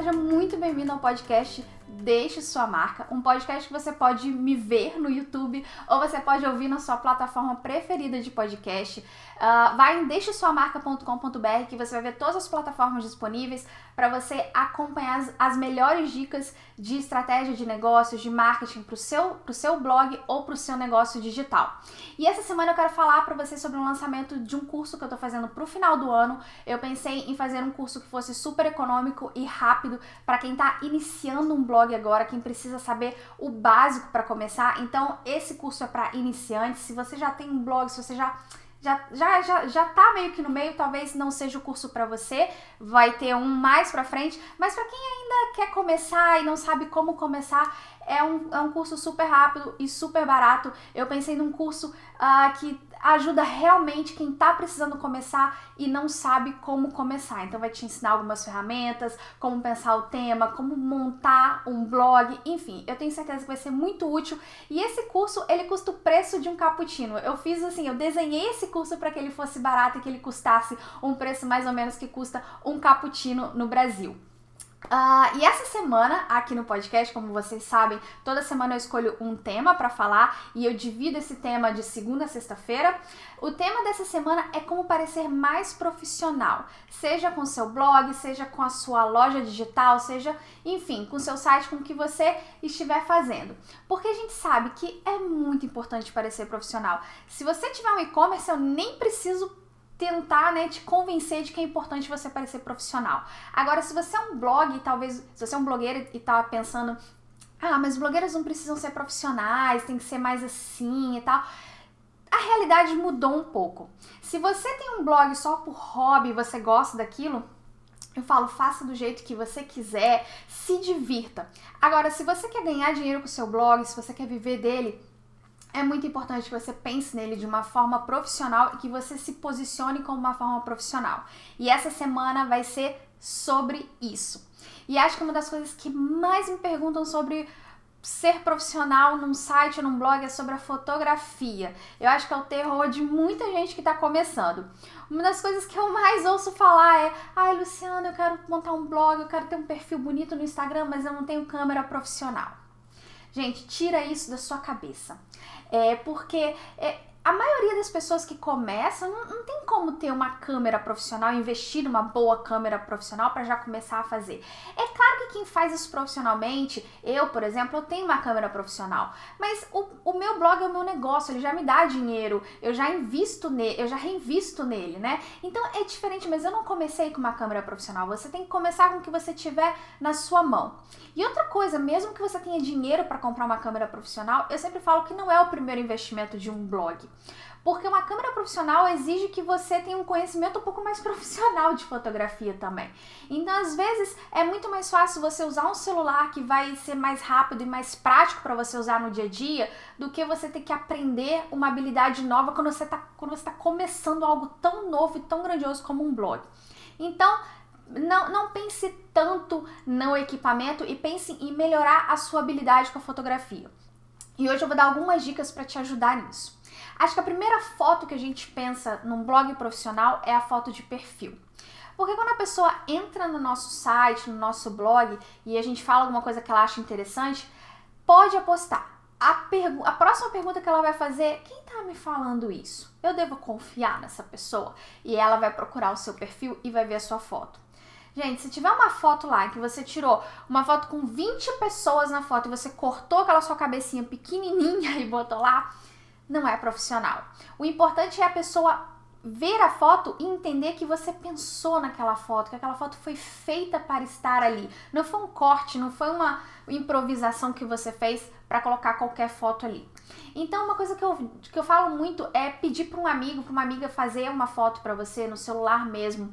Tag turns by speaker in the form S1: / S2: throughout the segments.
S1: seja muito bem-vindo ao podcast Deixe Sua Marca, um podcast que você pode me ver no YouTube ou você pode ouvir na sua plataforma preferida de podcast. Uh, vai em deixesuamarca.com.br que você vai ver todas as plataformas disponíveis para você acompanhar as, as, melhores dicas de estratégia de negócios, de marketing para o seu, seu blog ou para o seu negócio digital. E essa semana eu quero falar para você sobre o lançamento de um curso que eu estou fazendo para o final do ano. Eu pensei em fazer um curso que fosse super econômico e rápido para quem está iniciando um blog agora, quem precisa saber o básico para começar. Então, esse curso é para iniciantes. Se você já tem um blog, se você já já, já, já, já tá meio que no meio, talvez não seja o curso para você, vai ter um mais para frente, mas para quem ainda quer começar e não sabe como começar, é um, é um curso super rápido e super barato. Eu pensei num curso uh, que ajuda realmente quem está precisando começar e não sabe como começar. Então vai te ensinar algumas ferramentas, como pensar o tema, como montar um blog, enfim, eu tenho certeza que vai ser muito útil. E esse curso, ele custa o preço de um cappuccino. Eu fiz assim, eu desenhei esse curso para que ele fosse barato e que ele custasse um preço mais ou menos que custa um cappuccino no Brasil. Uh, e essa semana, aqui no podcast, como vocês sabem, toda semana eu escolho um tema para falar e eu divido esse tema de segunda a sexta-feira. O tema dessa semana é como parecer mais profissional, seja com seu blog, seja com a sua loja digital, seja, enfim, com seu site, com o que você estiver fazendo. Porque a gente sabe que é muito importante parecer profissional. Se você tiver um e-commerce, eu nem preciso tentar né, te convencer de que é importante você parecer profissional. Agora, se você é um blog, talvez, se você é um blogueiro e tá pensando, ah, mas blogueiras não precisam ser profissionais, tem que ser mais assim e tal. A realidade mudou um pouco. Se você tem um blog só por hobby, você gosta daquilo, eu falo, faça do jeito que você quiser, se divirta. Agora, se você quer ganhar dinheiro com o seu blog, se você quer viver dele, é muito importante que você pense nele de uma forma profissional e que você se posicione como uma forma profissional. E essa semana vai ser sobre isso. E acho que uma das coisas que mais me perguntam sobre ser profissional num site num blog é sobre a fotografia. Eu acho que é o terror de muita gente que está começando. Uma das coisas que eu mais ouço falar é: ai, Luciana, eu quero montar um blog, eu quero ter um perfil bonito no Instagram, mas eu não tenho câmera profissional. Gente, tira isso da sua cabeça. É porque é, a maioria das pessoas que começam não, não, tem como ter uma câmera profissional, investir numa boa câmera profissional para já começar a fazer. É claro que quem faz isso profissionalmente, eu, por exemplo, eu tenho uma câmera profissional, mas o, o meu blog é o meu negócio, ele já me dá dinheiro, eu já invisto nele, eu já reinvisto nele, né? Então é diferente, mas eu não comecei com uma câmera profissional. Você tem que começar com o que você tiver na sua mão. E outra coisa, mesmo que você tenha dinheiro para comprar uma câmera profissional, eu sempre falo que não é o primeiro investimento de um blog. Porque uma câmera profissional exige que você tenha um conhecimento um pouco mais profissional de fotografia também. Então, às vezes, é muito mais fácil você usar um celular que vai ser mais rápido e mais prático para você usar no dia a dia do que você ter que aprender uma habilidade nova quando você está tá começando algo tão novo e tão grandioso como um blog. Então, não, não pense tanto no equipamento e pense em melhorar a sua habilidade com a fotografia. E hoje eu vou dar algumas dicas para te ajudar nisso. Acho que a primeira foto que a gente pensa num blog profissional é a foto de perfil. Porque quando a pessoa entra no nosso site, no nosso blog, e a gente fala alguma coisa que ela acha interessante, pode apostar. A, a próxima pergunta que ela vai fazer é: quem tá me falando isso? Eu devo confiar nessa pessoa? E ela vai procurar o seu perfil e vai ver a sua foto. Gente, se tiver uma foto lá que você tirou uma foto com 20 pessoas na foto e você cortou aquela sua cabecinha pequenininha e botou lá, não é profissional. O importante é a pessoa ver a foto e entender que você pensou naquela foto, que aquela foto foi feita para estar ali. Não foi um corte, não foi uma improvisação que você fez para colocar qualquer foto ali. Então, uma coisa que eu, que eu falo muito é pedir para um amigo, para uma amiga fazer uma foto para você no celular mesmo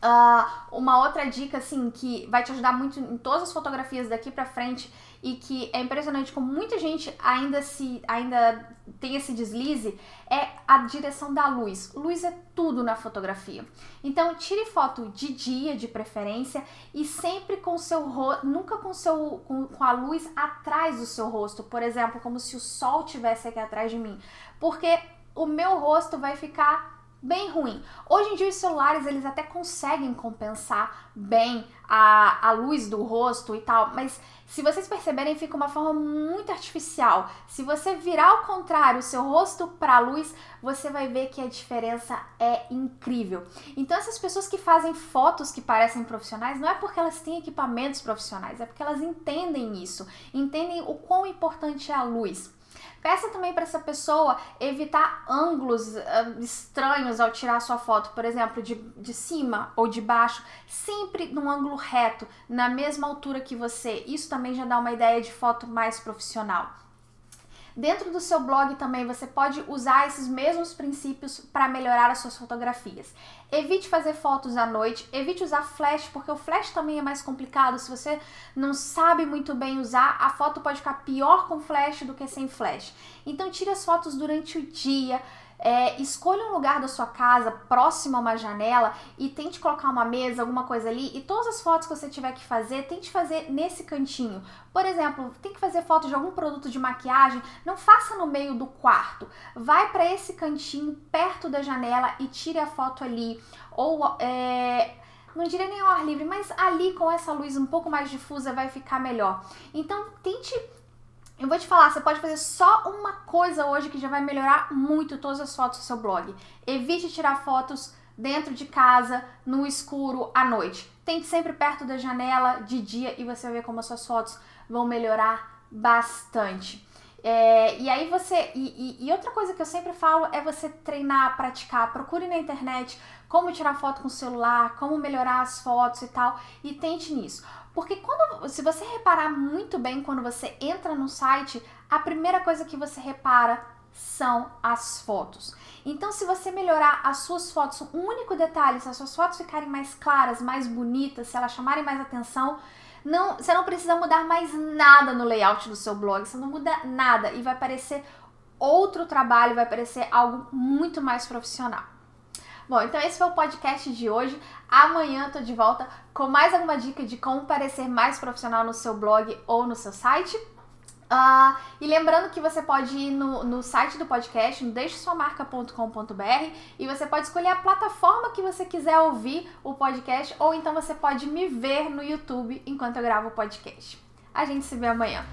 S1: Uh, uma outra dica, assim, que vai te ajudar muito em todas as fotografias daqui pra frente e que é impressionante como muita gente ainda se ainda tem esse deslize é a direção da luz. Luz é tudo na fotografia. Então tire foto de dia de preferência e sempre com seu rosto, nunca com seu com, com a luz atrás do seu rosto, por exemplo, como se o sol tivesse aqui atrás de mim, porque o meu rosto vai ficar bem ruim. Hoje em dia os celulares eles até conseguem compensar bem a, a luz do rosto e tal, mas se vocês perceberem fica uma forma muito artificial. Se você virar ao contrário o seu rosto para a luz, você vai ver que a diferença é incrível. Então essas pessoas que fazem fotos que parecem profissionais não é porque elas têm equipamentos profissionais, é porque elas entendem isso, entendem o quão importante é a luz. Peça também para essa pessoa evitar ângulos uh, estranhos ao tirar sua foto, por exemplo, de, de cima ou de baixo, sempre num ângulo reto, na mesma altura que você. Isso também já dá uma ideia de foto mais profissional. Dentro do seu blog também você pode usar esses mesmos princípios para melhorar as suas fotografias. Evite fazer fotos à noite, evite usar flash, porque o flash também é mais complicado. Se você não sabe muito bem usar, a foto pode ficar pior com flash do que sem flash. Então tire as fotos durante o dia. É, escolha um lugar da sua casa próximo a uma janela e tente colocar uma mesa, alguma coisa ali. E todas as fotos que você tiver que fazer, tente fazer nesse cantinho. Por exemplo, tem que fazer foto de algum produto de maquiagem, não faça no meio do quarto. Vai para esse cantinho perto da janela e tire a foto ali. Ou é, não diria nem ao ar livre, mas ali com essa luz um pouco mais difusa vai ficar melhor. Então tente eu vou te falar, você pode fazer só uma coisa hoje que já vai melhorar muito todas as fotos do seu blog. Evite tirar fotos dentro de casa, no escuro, à noite. Tente sempre perto da janela, de dia, e você vai ver como as suas fotos vão melhorar bastante. É, e aí você. E, e, e, outra coisa que eu sempre falo é você treinar, praticar. Procure na internet como tirar foto com o celular, como melhorar as fotos e tal. E tente nisso. Porque quando, se você reparar muito bem quando você entra no site, a primeira coisa que você repara são as fotos. Então, se você melhorar as suas fotos, um único detalhe, se as suas fotos ficarem mais claras, mais bonitas, se elas chamarem mais atenção, não, você não precisa mudar mais nada no layout do seu blog, você não muda nada e vai parecer outro trabalho, vai parecer algo muito mais profissional. Bom, então esse foi o podcast de hoje. Amanhã eu tô de volta com mais alguma dica de como parecer mais profissional no seu blog ou no seu site. Uh, e lembrando que você pode ir no, no site do podcast, no deixesuamarca.com.br e você pode escolher a plataforma que você quiser ouvir o podcast ou então você pode me ver no YouTube enquanto eu gravo o podcast. A gente se vê amanhã.